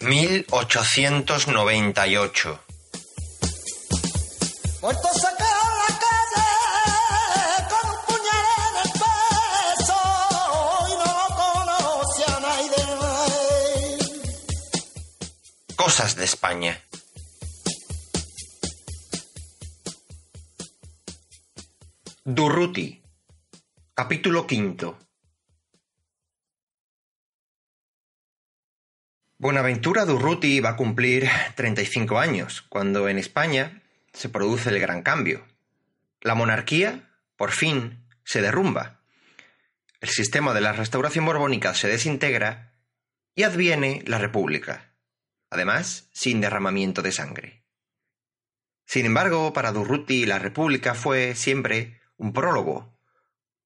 1898. Muerto sacar a la calle con un puñal en el pecho y no conoce a nadie. Cosas de España. Durruti. Capítulo quinto. Buenaventura Durruti va a cumplir 35 años, cuando en España se produce el gran cambio. La monarquía, por fin, se derrumba. El sistema de la restauración borbónica se desintegra y adviene la República, además sin derramamiento de sangre. Sin embargo, para Durruti la República fue siempre un prólogo,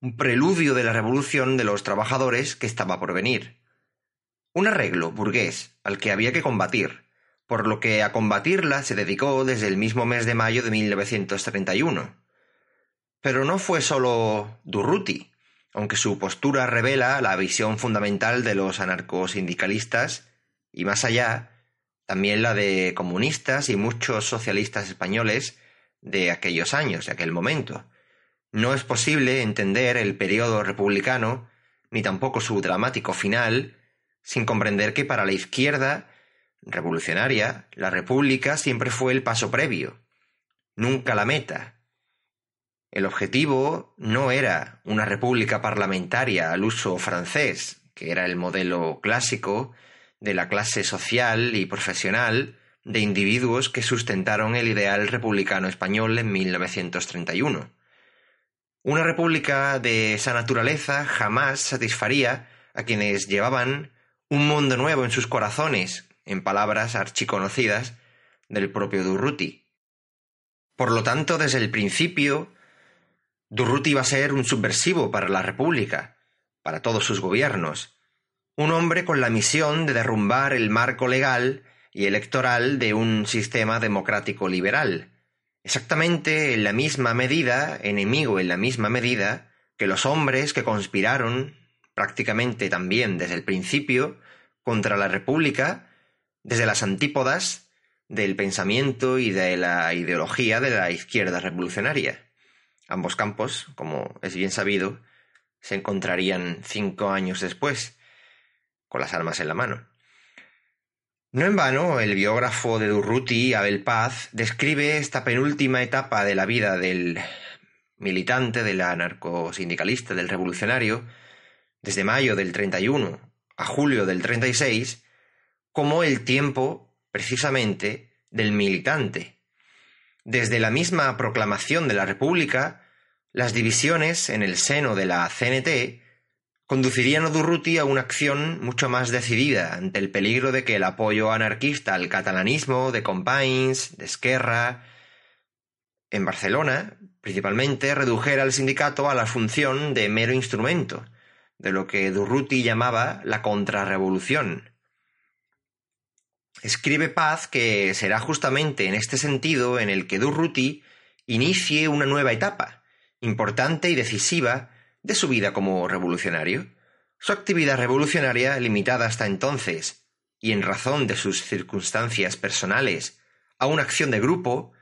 un preludio de la revolución de los trabajadores que estaba por venir. Un arreglo burgués al que había que combatir, por lo que a combatirla se dedicó desde el mismo mes de mayo de 1931. Pero no fue solo Durruti, aunque su postura revela la visión fundamental de los anarcosindicalistas y más allá, también la de comunistas y muchos socialistas españoles de aquellos años, de aquel momento. No es posible entender el periodo republicano, ni tampoco su dramático final, sin comprender que para la izquierda revolucionaria, la república siempre fue el paso previo, nunca la meta. El objetivo no era una república parlamentaria al uso francés, que era el modelo clásico de la clase social y profesional de individuos que sustentaron el ideal republicano español en 1931. Una república de esa naturaleza jamás satisfaría a quienes llevaban un mundo nuevo en sus corazones, en palabras archiconocidas del propio Durruti. Por lo tanto, desde el principio, Durruti iba a ser un subversivo para la República, para todos sus gobiernos, un hombre con la misión de derrumbar el marco legal y electoral de un sistema democrático liberal, exactamente en la misma medida, enemigo en la misma medida, que los hombres que conspiraron, prácticamente también desde el principio, contra la República, desde las antípodas del pensamiento y de la ideología de la izquierda revolucionaria. Ambos campos, como es bien sabido, se encontrarían cinco años después, con las armas en la mano. No en vano, el biógrafo de Durruti, Abel Paz, describe esta penúltima etapa de la vida del militante, del anarcosindicalista, del revolucionario, desde mayo del 31 a julio del 36, como el tiempo, precisamente, del militante. Desde la misma proclamación de la República, las divisiones en el seno de la CNT conducirían a Durruti a una acción mucho más decidida ante el peligro de que el apoyo anarquista al catalanismo de Companys, de Esquerra, en Barcelona, principalmente, redujera al sindicato a la función de mero instrumento, de lo que Durruti llamaba la contrarrevolución. Escribe Paz que será justamente en este sentido en el que Durruti inicie una nueva etapa, importante y decisiva, de su vida como revolucionario. Su actividad revolucionaria, limitada hasta entonces, y en razón de sus circunstancias personales, a una acción de grupo,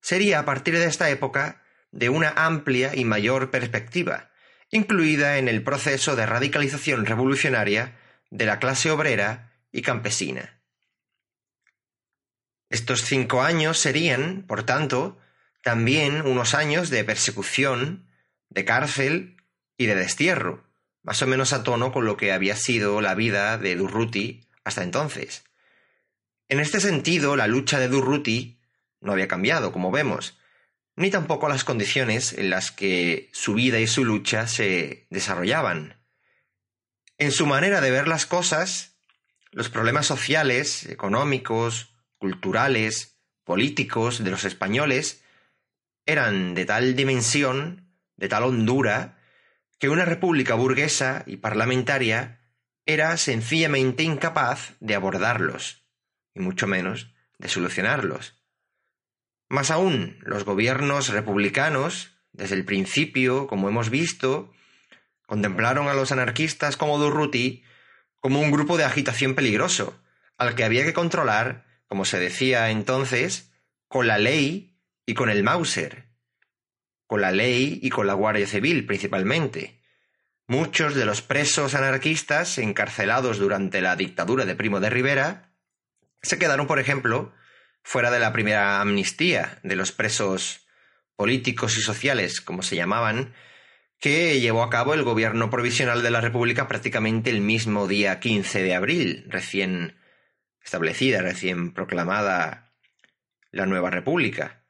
sería a partir de esta época de una amplia y mayor perspectiva, incluida en el proceso de radicalización revolucionaria de la clase obrera y campesina. Estos cinco años serían, por tanto, también unos años de persecución, de cárcel y de destierro, más o menos a tono con lo que había sido la vida de Durruti hasta entonces. En este sentido, la lucha de Durruti no había cambiado, como vemos, ni tampoco las condiciones en las que su vida y su lucha se desarrollaban. En su manera de ver las cosas, los problemas sociales, económicos, culturales, políticos de los españoles eran de tal dimensión, de tal hondura, que una república burguesa y parlamentaria era sencillamente incapaz de abordarlos, y mucho menos de solucionarlos. Más aún, los gobiernos republicanos, desde el principio, como hemos visto, contemplaron a los anarquistas como Durruti como un grupo de agitación peligroso, al que había que controlar, como se decía entonces, con la ley y con el Mauser, con la ley y con la Guardia Civil principalmente. Muchos de los presos anarquistas encarcelados durante la dictadura de Primo de Rivera se quedaron, por ejemplo, fuera de la primera amnistía de los presos políticos y sociales, como se llamaban, que llevó a cabo el gobierno provisional de la República prácticamente el mismo día 15 de abril, recién establecida, recién proclamada la nueva República.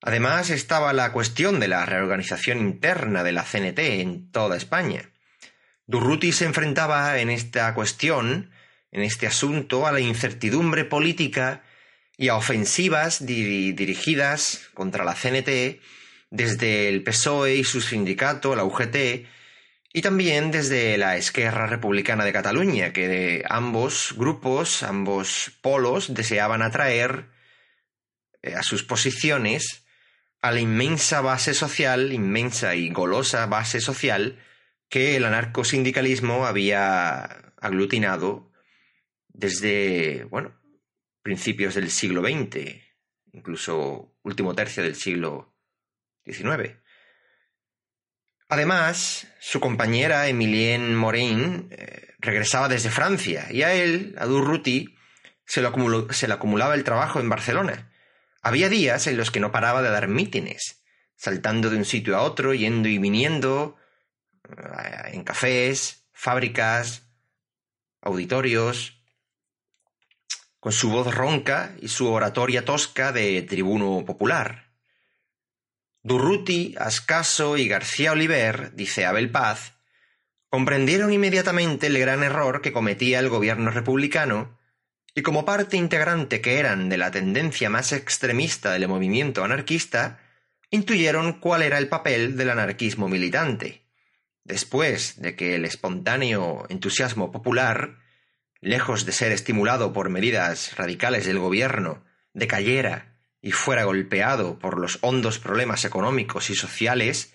Además estaba la cuestión de la reorganización interna de la CNT en toda España. Durruti se enfrentaba en esta cuestión, en este asunto, a la incertidumbre política y a ofensivas dirigidas contra la CNT desde el PSOE y su sindicato, la UGT, y también desde la Esquerra Republicana de Cataluña, que ambos grupos, ambos polos deseaban atraer eh, a sus posiciones a la inmensa base social, inmensa y golosa base social que el anarcosindicalismo había aglutinado desde, bueno, principios del siglo XX, incluso último tercio del siglo XIX. Además, su compañera Emilienne Morin eh, regresaba desde Francia y a él, a Durruti, se, se le acumulaba el trabajo en Barcelona. Había días en los que no paraba de dar mítines, saltando de un sitio a otro, yendo y viniendo, eh, en cafés, fábricas, auditorios, con su voz ronca y su oratoria tosca de tribuno popular. Durruti, Ascaso y García Oliver, dice Abel Paz, comprendieron inmediatamente el gran error que cometía el gobierno republicano y como parte integrante que eran de la tendencia más extremista del movimiento anarquista, intuyeron cuál era el papel del anarquismo militante. Después de que el espontáneo entusiasmo popular, lejos de ser estimulado por medidas radicales del gobierno, decayera y fuera golpeado por los hondos problemas económicos y sociales,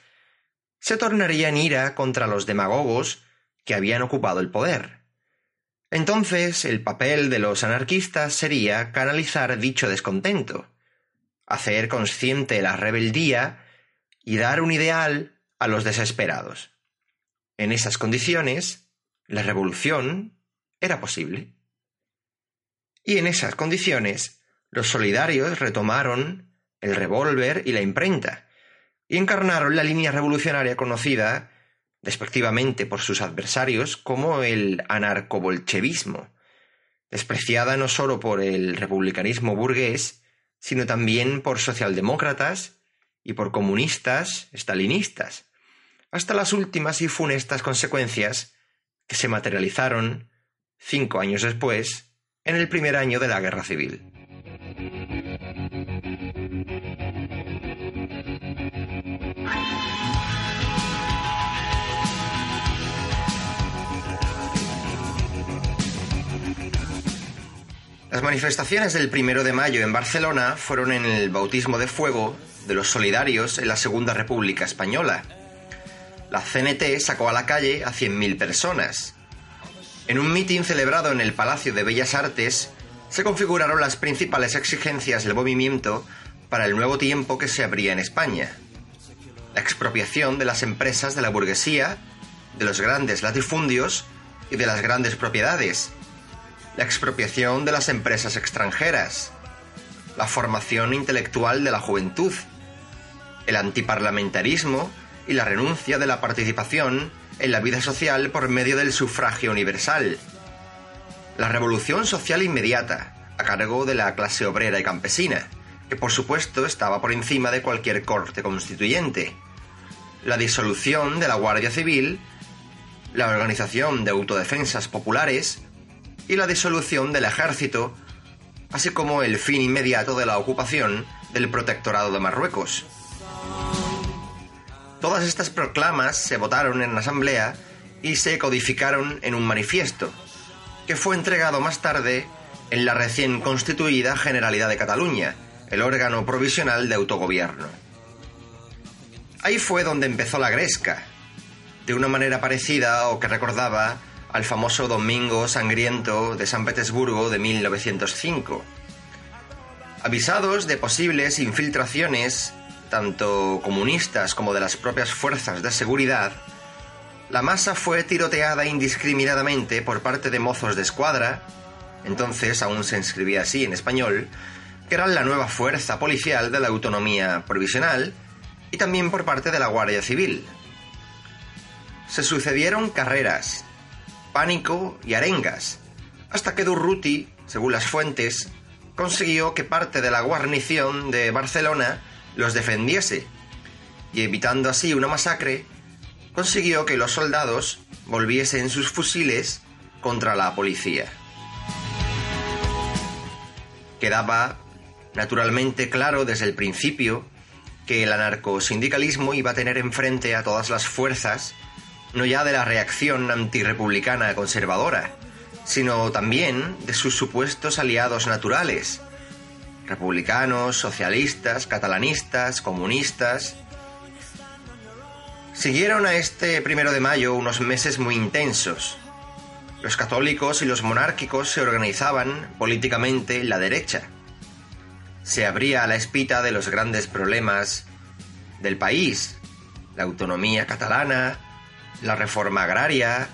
se tornaría en ira contra los demagogos que habían ocupado el poder. Entonces el papel de los anarquistas sería canalizar dicho descontento, hacer consciente la rebeldía y dar un ideal a los desesperados. En esas condiciones, la revolución era posible. Y en esas condiciones, los solidarios retomaron el revólver y la imprenta, y encarnaron la línea revolucionaria conocida despectivamente por sus adversarios, como el anarcobolchevismo, despreciada no sólo por el republicanismo burgués, sino también por socialdemócratas y por comunistas estalinistas, hasta las últimas y funestas consecuencias que se materializaron cinco años después, en el primer año de la Guerra Civil. Las manifestaciones del primero de mayo en Barcelona fueron en el bautismo de fuego de los solidarios en la Segunda República Española. La CNT sacó a la calle a 100.000 personas. En un mitin celebrado en el Palacio de Bellas Artes, se configuraron las principales exigencias del movimiento para el nuevo tiempo que se abría en España. La expropiación de las empresas de la burguesía, de los grandes latifundios y de las grandes propiedades, la expropiación de las empresas extranjeras, la formación intelectual de la juventud, el antiparlamentarismo y la renuncia de la participación en la vida social por medio del sufragio universal. La revolución social inmediata, a cargo de la clase obrera y campesina, que por supuesto estaba por encima de cualquier corte constituyente. La disolución de la Guardia Civil, la organización de autodefensas populares y la disolución del ejército, así como el fin inmediato de la ocupación del protectorado de Marruecos. Todas estas proclamas se votaron en la Asamblea y se codificaron en un manifiesto, que fue entregado más tarde en la recién constituida Generalidad de Cataluña, el órgano provisional de autogobierno. Ahí fue donde empezó la gresca, de una manera parecida o que recordaba al famoso Domingo Sangriento de San Petersburgo de 1905. Avisados de posibles infiltraciones, tanto comunistas como de las propias fuerzas de seguridad, la masa fue tiroteada indiscriminadamente por parte de mozos de escuadra, entonces aún se inscribía así en español, que eran la nueva fuerza policial de la autonomía provisional, y también por parte de la Guardia Civil. Se sucedieron carreras, pánico y arengas, hasta que Durruti, según las fuentes, consiguió que parte de la guarnición de Barcelona los defendiese, y evitando así una masacre, consiguió que los soldados volviesen sus fusiles contra la policía. Quedaba naturalmente claro desde el principio que el anarcosindicalismo iba a tener enfrente a todas las fuerzas, no ya de la reacción antirrepublicana conservadora, sino también de sus supuestos aliados naturales, republicanos, socialistas, catalanistas, comunistas. Siguieron a este primero de mayo unos meses muy intensos. Los católicos y los monárquicos se organizaban políticamente en la derecha. Se abría la espita de los grandes problemas del país, la autonomía catalana, la reforma agraria,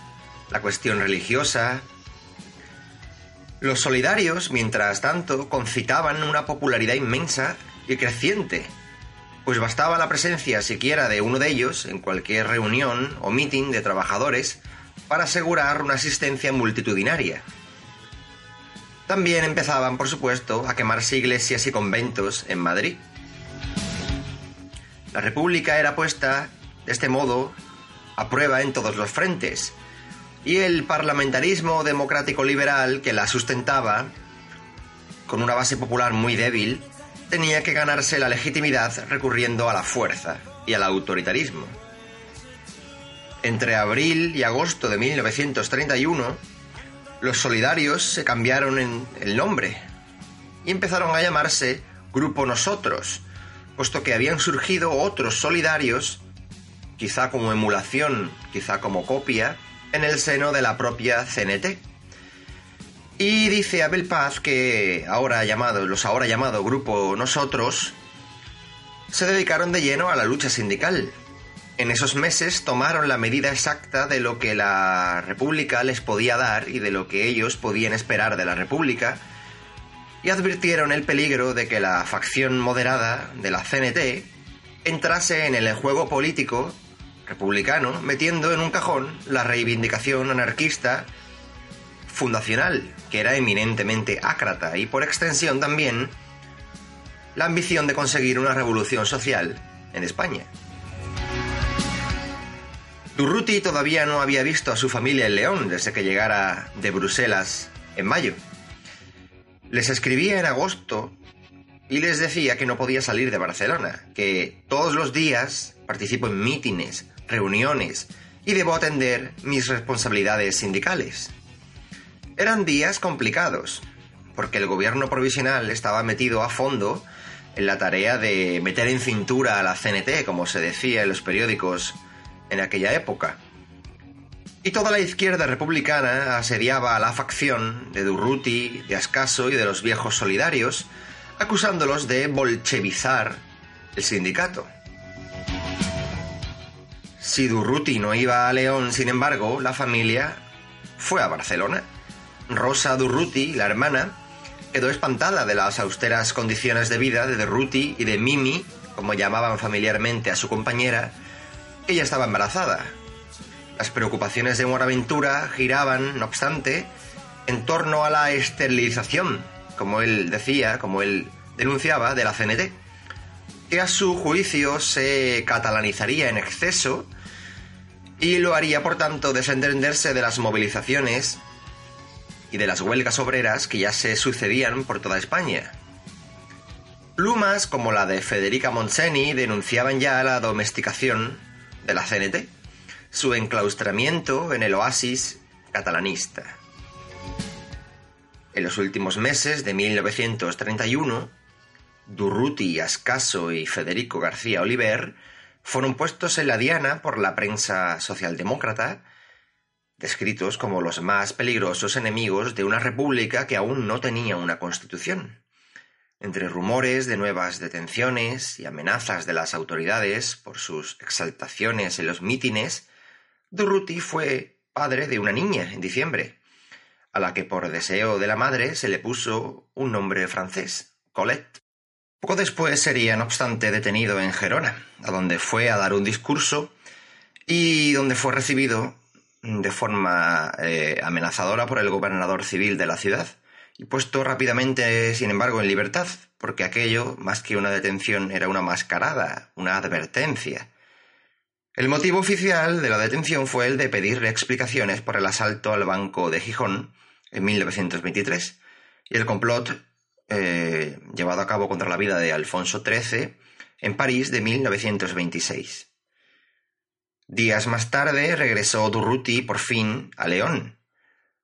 la cuestión religiosa, los solidarios, mientras tanto, concitaban una popularidad inmensa y creciente, pues bastaba la presencia siquiera de uno de ellos en cualquier reunión o meeting de trabajadores para asegurar una asistencia multitudinaria. También empezaban, por supuesto, a quemarse iglesias y conventos en Madrid. La República era puesta, de este modo, a prueba en todos los frentes, y el parlamentarismo democrático liberal que la sustentaba, con una base popular muy débil, tenía que ganarse la legitimidad recurriendo a la fuerza y al autoritarismo. Entre abril y agosto de 1931, los solidarios se cambiaron en el nombre y empezaron a llamarse Grupo Nosotros, puesto que habían surgido otros solidarios, quizá como emulación, quizá como copia, en el seno de la propia CNT. Y dice Abel Paz que ahora llamado, los ahora llamado Grupo Nosotros se dedicaron de lleno a la lucha sindical. En esos meses tomaron la medida exacta de lo que la República les podía dar y de lo que ellos podían esperar de la República y advirtieron el peligro de que la facción moderada de la CNT entrase en el juego político republicano, metiendo en un cajón la reivindicación anarquista fundacional, que era eminentemente ácrata, y por extensión también la ambición de conseguir una revolución social en España. Durruti todavía no había visto a su familia en León desde que llegara de Bruselas en mayo. Les escribía en agosto y les decía que no podía salir de Barcelona, que todos los días participo en mítines, reuniones y debo atender mis responsabilidades sindicales. Eran días complicados, porque el gobierno provisional estaba metido a fondo en la tarea de meter en cintura a la CNT, como se decía en los periódicos en aquella época. Y toda la izquierda republicana asediaba a la facción de Durruti, de Ascaso y de los viejos solidarios, acusándolos de bolchevizar el sindicato. Si Durruti no iba a León, sin embargo, la familia fue a Barcelona. Rosa Durruti, la hermana, quedó espantada de las austeras condiciones de vida de Durruti y de Mimi, como llamaban familiarmente a su compañera, ella estaba embarazada. Las preocupaciones de Buenaventura giraban, no obstante, en torno a la esterilización, como él decía, como él denunciaba, de la CNT que a su juicio se catalanizaría en exceso y lo haría, por tanto, desentenderse de las movilizaciones y de las huelgas obreras que ya se sucedían por toda España. Plumas como la de Federica Monseni denunciaban ya la domesticación de la CNT, su enclaustramiento en el oasis catalanista. En los últimos meses de 1931, Durruti Ascaso y Federico García Oliver fueron puestos en la diana por la prensa socialdemócrata descritos como los más peligrosos enemigos de una república que aún no tenía una constitución. Entre rumores de nuevas detenciones y amenazas de las autoridades por sus exaltaciones en los mítines, Durruti fue padre de una niña en diciembre, a la que por deseo de la madre se le puso un nombre francés, Colette. Poco después sería, no obstante, detenido en Gerona, a donde fue a dar un discurso y donde fue recibido de forma eh, amenazadora por el gobernador civil de la ciudad y puesto rápidamente, sin embargo, en libertad, porque aquello, más que una detención, era una mascarada, una advertencia. El motivo oficial de la detención fue el de pedirle explicaciones por el asalto al Banco de Gijón en 1923 y el complot eh, llevado a cabo contra la vida de Alfonso XIII en París de 1926. Días más tarde regresó Durruti por fin a León.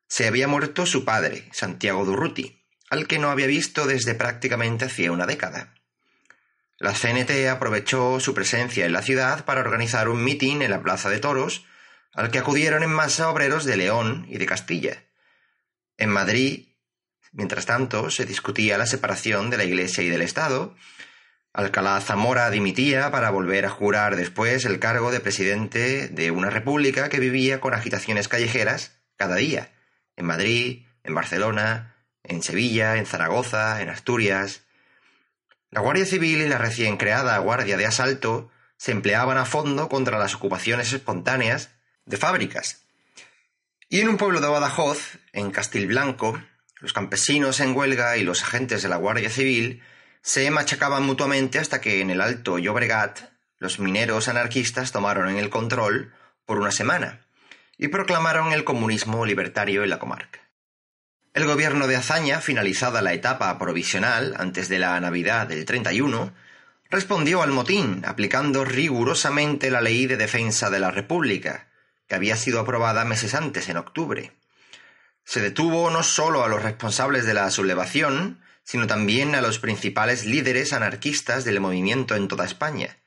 Se había muerto su padre, Santiago Durruti, al que no había visto desde prácticamente hacía una década. La CNT aprovechó su presencia en la ciudad para organizar un mitin en la Plaza de Toros, al que acudieron en masa obreros de León y de Castilla. En Madrid Mientras tanto, se discutía la separación de la Iglesia y del Estado. Alcalá Zamora dimitía para volver a jurar después el cargo de presidente de una república que vivía con agitaciones callejeras cada día, en Madrid, en Barcelona, en Sevilla, en Zaragoza, en Asturias. La Guardia Civil y la recién creada Guardia de Asalto se empleaban a fondo contra las ocupaciones espontáneas de fábricas. Y en un pueblo de Badajoz, en Castilblanco, los campesinos en huelga y los agentes de la Guardia Civil se machacaban mutuamente hasta que en el Alto Llobregat los mineros anarquistas tomaron el control por una semana y proclamaron el comunismo libertario en la comarca. El gobierno de Azaña, finalizada la etapa provisional antes de la Navidad del 31, respondió al motín aplicando rigurosamente la ley de defensa de la República, que había sido aprobada meses antes, en octubre. Se detuvo no solo a los responsables de la sublevación, sino también a los principales líderes anarquistas del movimiento en toda España.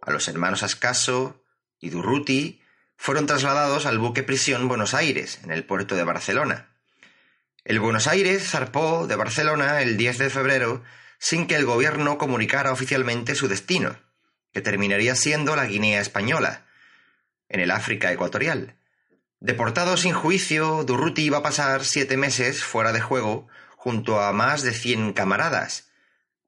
A los hermanos Ascaso y Durruti fueron trasladados al buque prisión Buenos Aires, en el puerto de Barcelona. El Buenos Aires zarpó de Barcelona el 10 de febrero sin que el gobierno comunicara oficialmente su destino, que terminaría siendo la Guinea española, en el África ecuatorial, Deportado sin juicio, Durruti iba a pasar siete meses fuera de juego junto a más de cien camaradas.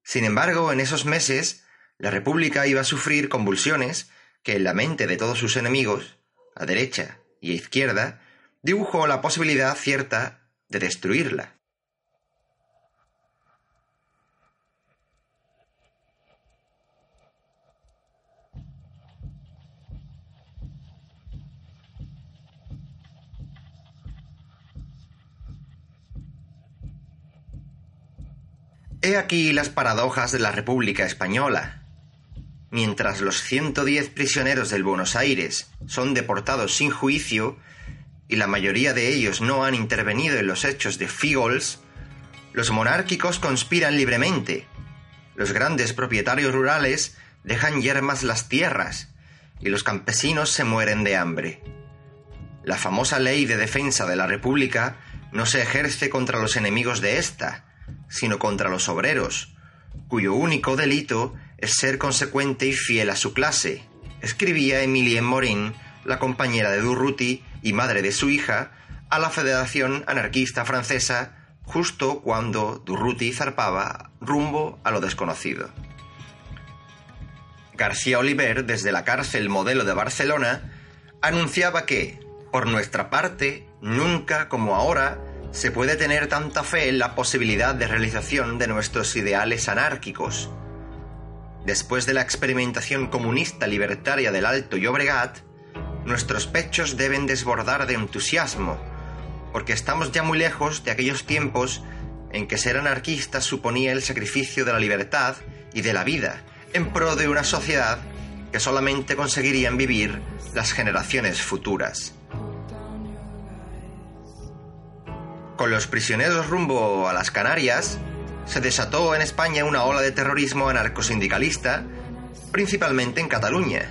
Sin embargo, en esos meses, la República iba a sufrir convulsiones que en la mente de todos sus enemigos, a derecha y a izquierda, dibujó la posibilidad cierta de destruirla. He aquí las paradojas de la República Española. Mientras los 110 prisioneros del Buenos Aires son deportados sin juicio y la mayoría de ellos no han intervenido en los hechos de Figols, los monárquicos conspiran libremente. Los grandes propietarios rurales dejan yermas las tierras y los campesinos se mueren de hambre. La famosa ley de defensa de la República no se ejerce contra los enemigos de ésta, sino contra los obreros, cuyo único delito es ser consecuente y fiel a su clase, escribía Emilie Morin, la compañera de Durruti y madre de su hija, a la Federación Anarquista Francesa justo cuando Durruti zarpaba rumbo a lo desconocido. García Oliver, desde la cárcel modelo de Barcelona, anunciaba que, por nuestra parte, nunca como ahora, se puede tener tanta fe en la posibilidad de realización de nuestros ideales anárquicos. Después de la experimentación comunista libertaria del Alto Llobregat, nuestros pechos deben desbordar de entusiasmo, porque estamos ya muy lejos de aquellos tiempos en que ser anarquista suponía el sacrificio de la libertad y de la vida en pro de una sociedad que solamente conseguirían vivir las generaciones futuras. Con los prisioneros rumbo a las Canarias, se desató en España una ola de terrorismo anarcosindicalista, principalmente en Cataluña.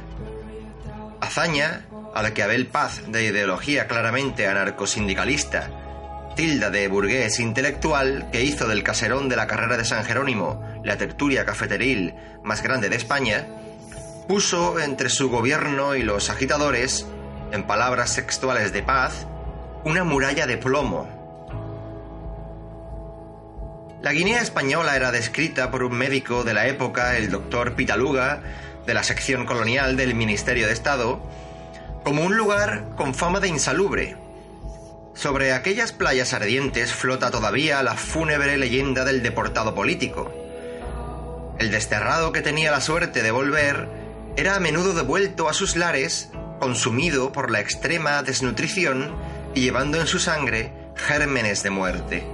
Azaña a la que Abel Paz, de ideología claramente anarcosindicalista, tilda de burgués intelectual que hizo del caserón de la carrera de San Jerónimo la tertulia cafeteril más grande de España, puso entre su gobierno y los agitadores, en palabras textuales de paz, una muralla de plomo. La Guinea española era descrita por un médico de la época, el doctor Pitaluga, de la sección colonial del Ministerio de Estado, como un lugar con fama de insalubre. Sobre aquellas playas ardientes flota todavía la fúnebre leyenda del deportado político. El desterrado que tenía la suerte de volver era a menudo devuelto a sus lares, consumido por la extrema desnutrición y llevando en su sangre gérmenes de muerte.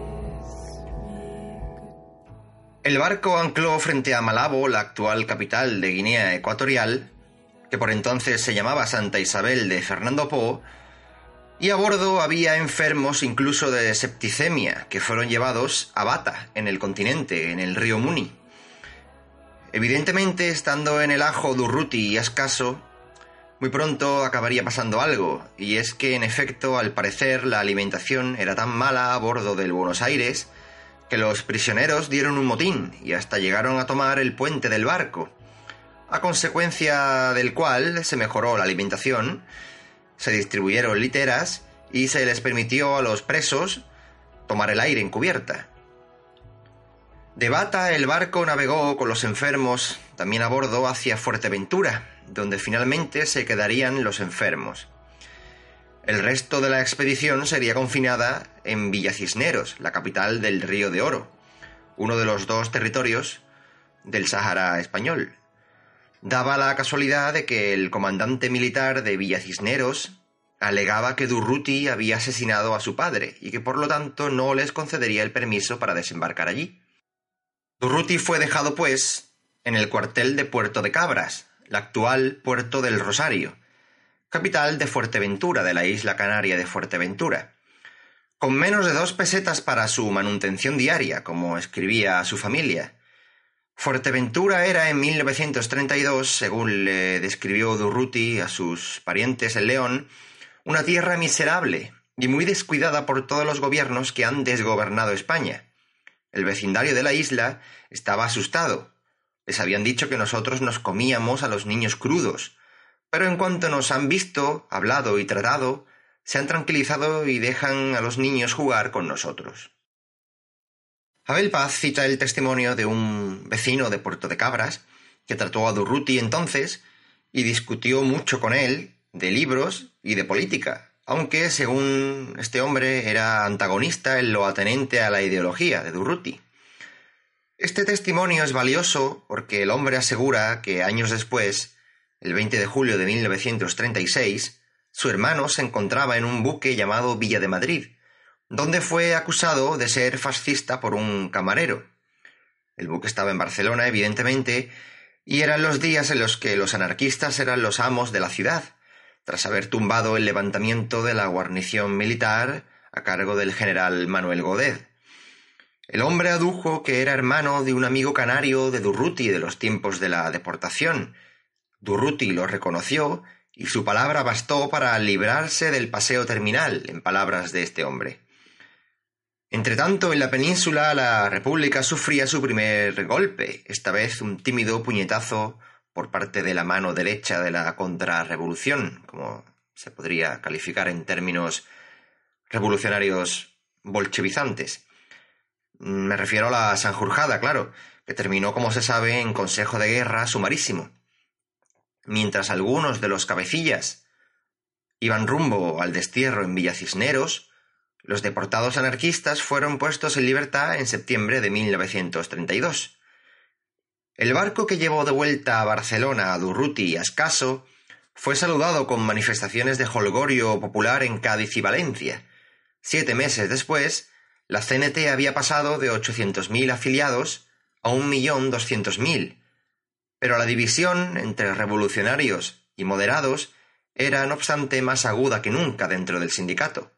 El barco ancló frente a Malabo, la actual capital de Guinea Ecuatorial, que por entonces se llamaba Santa Isabel de Fernando Po, y a bordo había enfermos incluso de septicemia que fueron llevados a Bata, en el continente, en el río Muni. Evidentemente, estando en el ajo Durruti y Escaso, muy pronto acabaría pasando algo, y es que en efecto, al parecer, la alimentación era tan mala a bordo del Buenos Aires que los prisioneros dieron un motín y hasta llegaron a tomar el puente del barco, a consecuencia del cual se mejoró la alimentación, se distribuyeron literas y se les permitió a los presos tomar el aire en cubierta. De Bata el barco navegó con los enfermos también a bordo hacia Fuerteventura, donde finalmente se quedarían los enfermos. El resto de la expedición sería confinada en Villa Cisneros, la capital del Río de Oro, uno de los dos territorios del Sáhara español. Daba la casualidad de que el comandante militar de Villa Cisneros alegaba que Durruti había asesinado a su padre y que por lo tanto no les concedería el permiso para desembarcar allí. Durruti fue dejado, pues, en el cuartel de Puerto de Cabras, la actual Puerto del Rosario, capital de Fuerteventura, de la isla canaria de Fuerteventura. Con menos de dos pesetas para su manutención diaria, como escribía a su familia. Fuerteventura era en 1932, según le describió Durruti a sus parientes en León, una tierra miserable y muy descuidada por todos los gobiernos que han desgobernado España. El vecindario de la isla estaba asustado. Les habían dicho que nosotros nos comíamos a los niños crudos, pero en cuanto nos han visto, hablado y tratado, se han tranquilizado y dejan a los niños jugar con nosotros. Abel Paz cita el testimonio de un vecino de Puerto de Cabras que trató a Durruti entonces y discutió mucho con él de libros y de política, aunque según este hombre era antagonista en lo atenente a la ideología de Durruti. Este testimonio es valioso porque el hombre asegura que años después el 20 de julio de 1936, su hermano se encontraba en un buque llamado Villa de Madrid, donde fue acusado de ser fascista por un camarero. El buque estaba en Barcelona, evidentemente, y eran los días en los que los anarquistas eran los amos de la ciudad, tras haber tumbado el levantamiento de la guarnición militar a cargo del general Manuel Godet. El hombre adujo que era hermano de un amigo canario de Durruti de los tiempos de la deportación, Durruti lo reconoció y su palabra bastó para librarse del paseo terminal, en palabras de este hombre. Entretanto, en la península la República sufría su primer golpe, esta vez un tímido puñetazo por parte de la mano derecha de la contrarrevolución, como se podría calificar en términos revolucionarios bolchevizantes. Me refiero a la Sanjurjada, claro, que terminó, como se sabe, en consejo de guerra sumarísimo mientras algunos de los cabecillas iban rumbo al destierro en Villa Cisneros, los deportados anarquistas fueron puestos en libertad en septiembre de 1932. El barco que llevó de vuelta a Barcelona a Durruti y a Escaso fue saludado con manifestaciones de holgorio popular en Cádiz y Valencia. Siete meses después, la CNT había pasado de 800.000 afiliados a 1.200.000, pero la división entre revolucionarios y moderados era, no obstante, más aguda que nunca dentro del sindicato.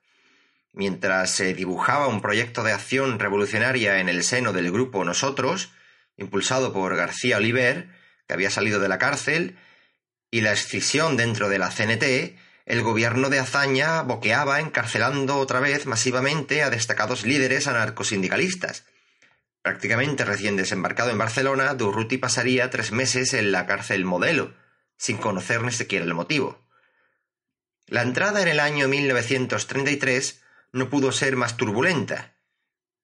Mientras se dibujaba un proyecto de acción revolucionaria en el seno del grupo Nosotros, impulsado por García Oliver, que había salido de la cárcel, y la escisión dentro de la CNT, el gobierno de Azaña boqueaba encarcelando otra vez masivamente a destacados líderes anarcosindicalistas. Prácticamente recién desembarcado en Barcelona, Durruti pasaría tres meses en la cárcel modelo, sin conocer ni siquiera el motivo. La entrada en el año 1933 no pudo ser más turbulenta.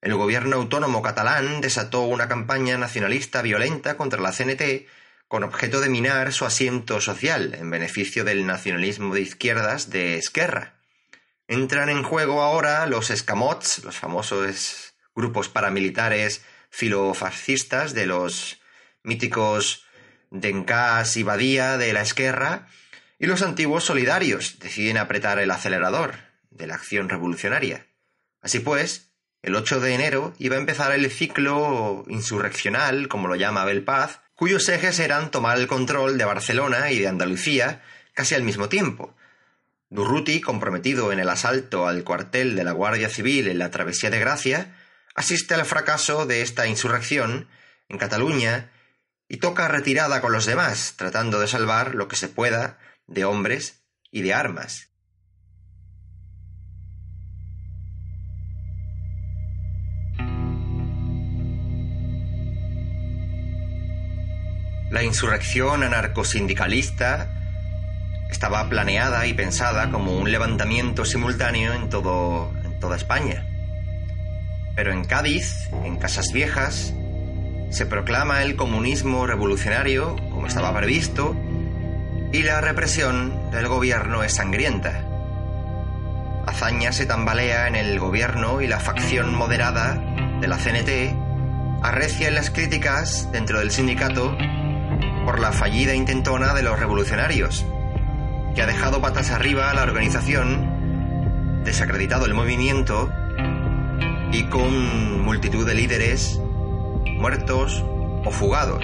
El gobierno autónomo catalán desató una campaña nacionalista violenta contra la CNT con objeto de minar su asiento social en beneficio del nacionalismo de izquierdas de Esquerra. Entran en juego ahora los escamots, los famosos grupos paramilitares filofascistas de los míticos Dencas y Badía de la Esquerra, y los antiguos solidarios deciden apretar el acelerador de la acción revolucionaria. Así pues, el 8 de enero iba a empezar el ciclo insurreccional, como lo llama Abel Paz, cuyos ejes eran tomar el control de Barcelona y de Andalucía casi al mismo tiempo. Durruti, comprometido en el asalto al cuartel de la Guardia Civil en la Travesía de Gracia, asiste al fracaso de esta insurrección en Cataluña y toca retirada con los demás, tratando de salvar lo que se pueda de hombres y de armas. La insurrección anarcosindicalista estaba planeada y pensada como un levantamiento simultáneo en, todo, en toda España. Pero en Cádiz, en Casas Viejas, se proclama el comunismo revolucionario, como estaba previsto, y la represión del gobierno es sangrienta. Azaña se tambalea en el gobierno y la facción moderada de la CNT arrecia en las críticas dentro del sindicato por la fallida intentona de los revolucionarios, que ha dejado patas arriba a la organización, desacreditado el movimiento y con multitud de líderes muertos o fugados.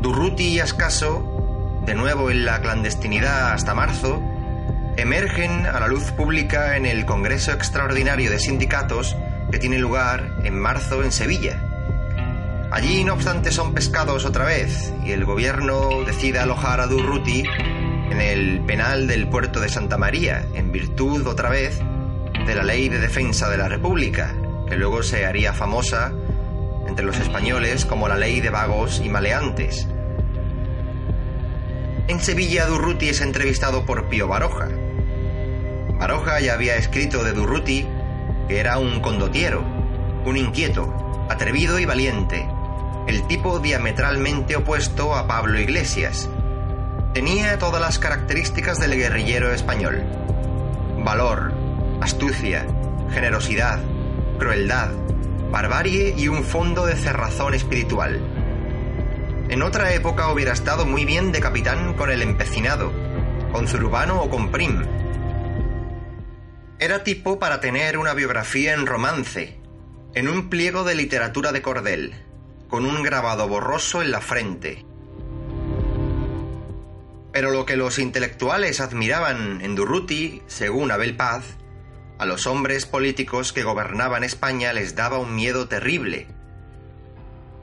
Durruti y Ascaso, de nuevo en la clandestinidad hasta marzo, emergen a la luz pública en el Congreso Extraordinario de Sindicatos que tiene lugar en marzo en Sevilla. Allí, no obstante, son pescados otra vez y el gobierno decide alojar a Durruti en el penal del puerto de Santa María, en virtud otra vez de la Ley de Defensa de la República, que luego se haría famosa entre los españoles como la ley de vagos y maleantes. En Sevilla Durruti es entrevistado por Pío Baroja. Baroja ya había escrito de Durruti que era un condotiero, un inquieto, atrevido y valiente, el tipo diametralmente opuesto a Pablo Iglesias. Tenía todas las características del guerrillero español. Valor, astucia, generosidad, crueldad, barbarie y un fondo de cerrazón espiritual. En otra época hubiera estado muy bien de capitán con el empecinado, con Zurbano o con Prim. Era tipo para tener una biografía en romance, en un pliego de literatura de cordel, con un grabado borroso en la frente. Pero lo que los intelectuales admiraban en Durruti, según Abel Paz, a los hombres políticos que gobernaban España les daba un miedo terrible.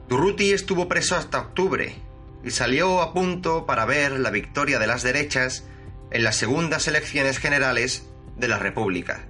Durruti estuvo preso hasta octubre y salió a punto para ver la victoria de las derechas en las segundas elecciones generales de la República.